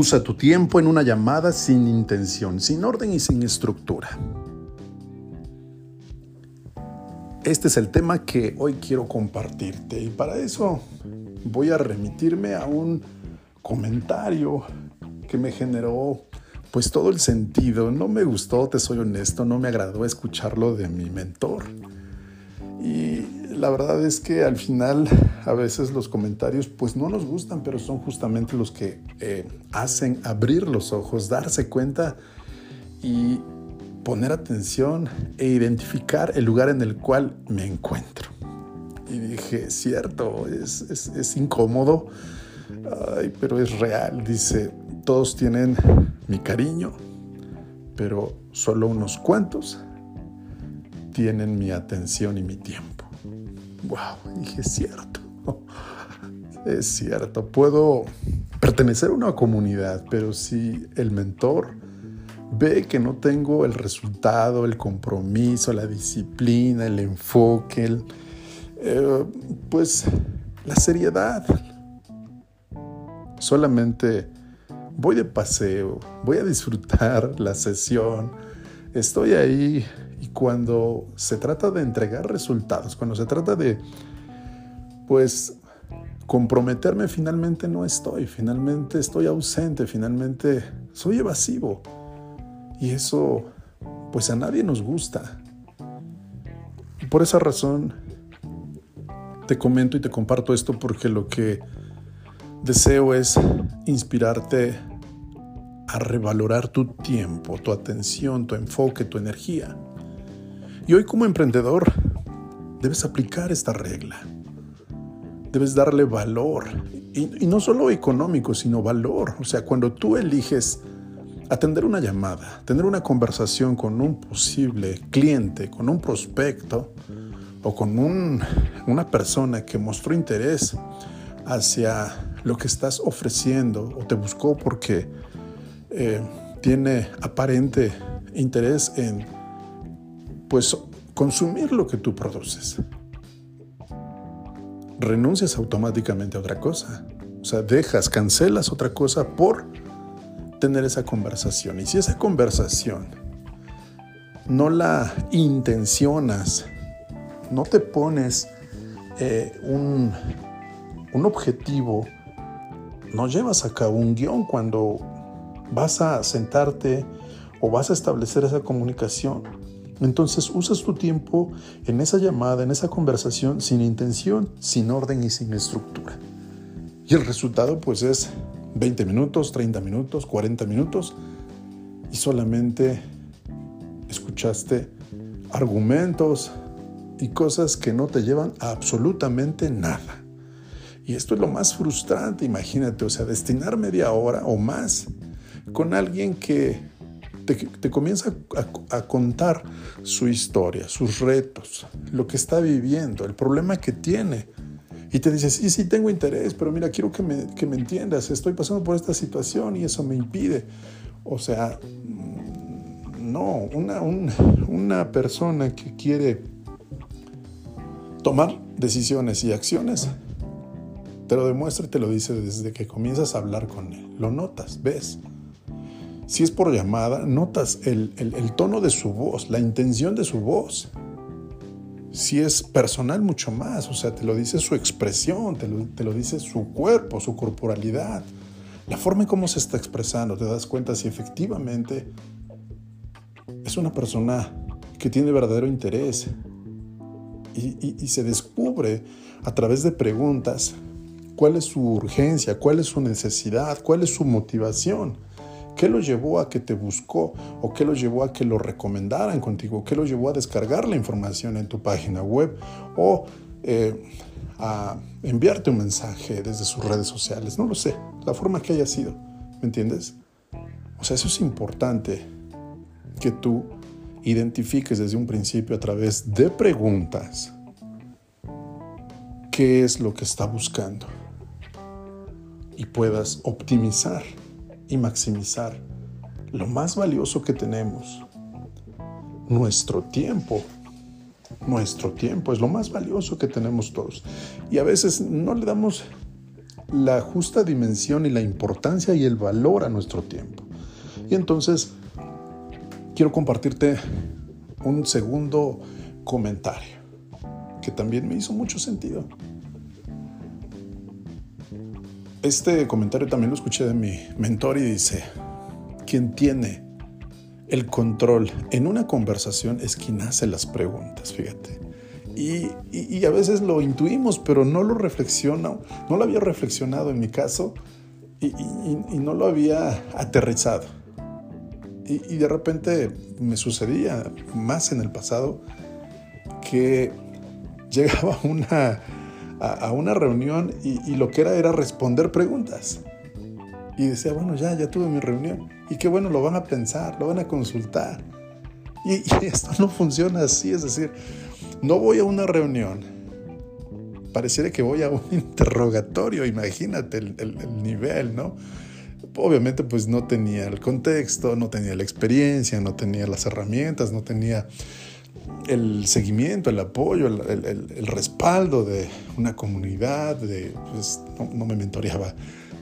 Usa tu tiempo en una llamada sin intención, sin orden y sin estructura. Este es el tema que hoy quiero compartirte y para eso voy a remitirme a un comentario que me generó pues todo el sentido. No me gustó, te soy honesto, no me agradó escucharlo de mi mentor. Y la verdad es que al final a veces los comentarios pues no nos gustan, pero son justamente los que eh, hacen abrir los ojos, darse cuenta y poner atención e identificar el lugar en el cual me encuentro. Y dije, cierto, es, es incómodo, Ay, pero es real. Dice, todos tienen mi cariño, pero solo unos cuantos tienen mi atención y mi tiempo. Wow, dije, es cierto. Es cierto, puedo pertenecer a una comunidad, pero si el mentor ve que no tengo el resultado, el compromiso, la disciplina, el enfoque, eh, pues la seriedad, solamente voy de paseo, voy a disfrutar la sesión, estoy ahí cuando se trata de entregar resultados, cuando se trata de, pues, comprometerme, finalmente no estoy, finalmente estoy ausente, finalmente soy evasivo. Y eso, pues a nadie nos gusta. Por esa razón, te comento y te comparto esto porque lo que deseo es inspirarte a revalorar tu tiempo, tu atención, tu enfoque, tu energía. Y hoy como emprendedor debes aplicar esta regla. Debes darle valor. Y, no solo económico, sino valor. O sea, cuando tú eliges atender una llamada, tener una conversación con un posible cliente, con un prospecto o con una persona que mostró interés hacia lo que estás ofreciendo o te buscó porque eh, tiene aparente interés en pues consumir lo que tú produces. Renuncias automáticamente a otra cosa. O sea, dejas, cancelas otra cosa por tener esa conversación. Y si esa conversación no la intencionas, no te pones eh, un, un objetivo no llevas a cabo un guion cuando vas a sentarte o vas a establecer esa comunicación. Entonces usas tu tiempo en esa llamada, en esa conversación, sin intención, sin orden y sin estructura. Y el resultado pues es 20 minutos, 30 minutos, 40 minutos y solamente escuchaste argumentos y cosas que no te llevan a absolutamente nada. Y esto es lo más frustrante, imagínate, o sea, destinar media hora o más con alguien que te, comienza a, contar su historia, sus retos, lo que está viviendo, el problema que tiene. Y te dice, sí, sí, tengo interés, pero mira, quiero que me, que me entiendas, estoy pasando por esta situación y eso me impide. O sea, no, una, una persona que quiere tomar decisiones y acciones te lo demuestra y te lo dice desde que comienzas a hablar con él. Lo notas, ves. Si es por llamada, notas el, tono de su voz, la intención de su voz. Si es personal, mucho más. O sea, te lo dice su expresión, te lo, te lo dice su cuerpo, su corporalidad, la forma en cómo se está expresando. Te das cuenta si efectivamente es una persona que tiene verdadero interés y, y, se descubre a través de preguntas cuál es su urgencia, cuál es su necesidad, cuál es su motivación. ¿Qué lo llevó a que te buscó o qué lo llevó a que lo recomendaran contigo? ¿Qué lo llevó a descargar la información en tu página web o eh, a enviarte un mensaje desde sus redes sociales? No lo sé, la forma que haya sido, ¿me entiendes? O sea, eso es importante que tú identifiques desde un principio a través de preguntas qué es lo que está buscando y puedas optimizar y maximizar lo más valioso que tenemos, nuestro tiempo. Nuestro tiempo es lo más valioso que tenemos todos. Y a veces no le damos la justa dimensión y la importancia y el valor a nuestro tiempo. Y entonces quiero compartirte un segundo comentario que también me hizo mucho sentido. Este comentario también lo escuché de mi mentor y dice, quien tiene el control en una conversación es quien hace las preguntas, fíjate. Y, a veces lo intuimos, pero no lo reflexiono, no lo había reflexionado en mi caso y, no lo había aterrizado. Y, de repente me sucedía más en el pasado que llegaba una, a, una reunión y, lo que era era responder preguntas. Y decía, bueno, ya, ya tuve mi reunión. Y qué bueno, lo van a pensar, lo van a consultar. Y, esto no funciona así, es decir, no voy a una reunión. Pareciera que voy a un interrogatorio, imagínate el, el nivel, ¿no? Obviamente pues no tenía el contexto, no tenía la experiencia, no tenía las herramientas, no tenía el seguimiento, el apoyo, el, respaldo de una comunidad, de, pues, no, me mentoreaba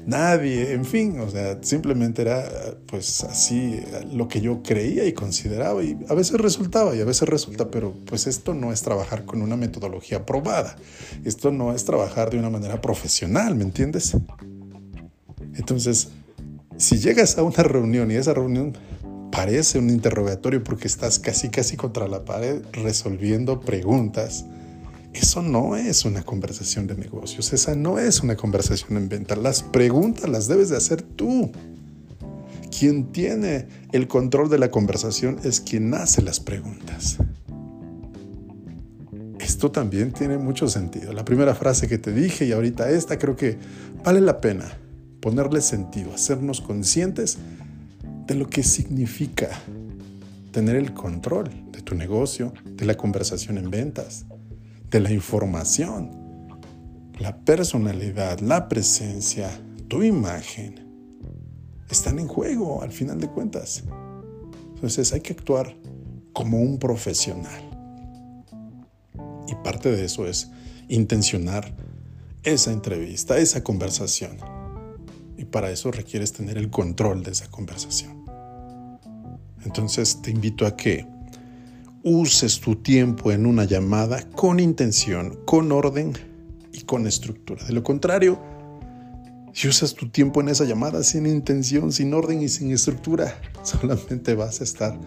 nadie, en fin, o sea, simplemente era pues así lo que yo creía y consideraba y a veces resultaba y a veces resulta, pero pues esto no es trabajar con una metodología probada, esto no es trabajar de una manera profesional, ¿me entiendes? Entonces, si llegas a una reunión y esa reunión parece un interrogatorio porque estás casi casi contra la pared resolviendo preguntas. Eso no es una conversación de negocios, esa no es una conversación en venta. Las preguntas las debes de hacer tú. Quien tiene el control de la conversación es quien hace las preguntas. Esto también tiene mucho sentido. La primera frase que te dije y ahorita esta creo que vale la pena ponerle sentido, hacernos conscientes de lo que significa tener el control de tu negocio, de la conversación en ventas, de la información, la personalidad, la presencia, tu imagen, están en juego al final de cuentas. Entonces hay que actuar como un profesional. Y parte de eso es intencionar esa entrevista, esa conversación. Para eso requieres tener el control de esa conversación. Entonces te invito a que uses tu tiempo en una llamada con intención, con orden y con estructura. De lo contrario, si usas tu tiempo en esa llamada sin intención, sin orden y sin estructura, solamente vas a estar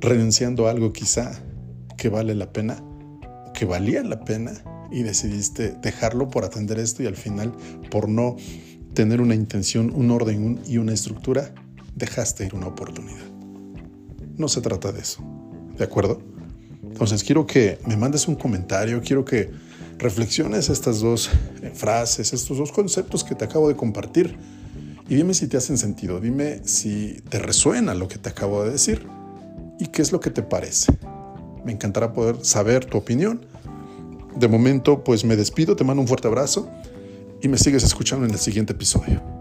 renunciando a algo quizá que vale la pena, que valía la pena y decidiste dejarlo por atender esto y al final por no tener una intención, un orden y una estructura, dejaste ir una oportunidad. No se trata de eso. ¿De acuerdo? Entonces quiero que me mandes un comentario, quiero que reflexiones estas dos eh, frases, estos dos conceptos que te acabo de compartir y dime si te hacen sentido, dime si te resuena lo que te acabo de decir y qué es lo que te parece. Me encantará poder saber tu opinión. De momento, pues me despido, te mando un fuerte abrazo y me sigues escuchando en el siguiente episodio.